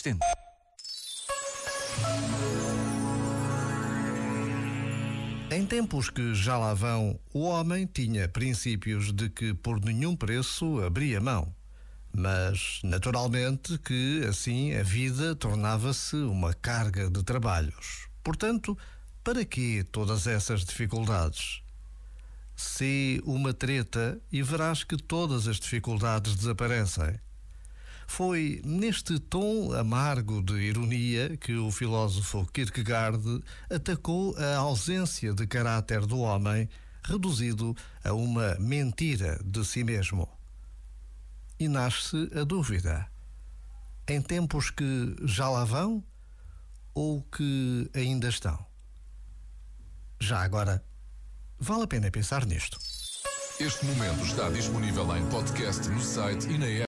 existente. Em tempos que já lá vão, o homem tinha princípios de que por nenhum preço abria mão. Mas, naturalmente, que assim a vida tornava-se uma carga de trabalhos. Portanto, para que todas essas dificuldades? Se uma treta e verás que todas as dificuldades desaparecem. Foi neste tom amargo de ironia que o filósofo Kierkegaard atacou a ausência de caráter do homem, reduzido a uma mentira de si mesmo. E nasce a dúvida: em tempos que já lá vão ou que ainda estão? Já agora, vale a pena pensar nisto. Este momento está disponível em podcast no site e na app.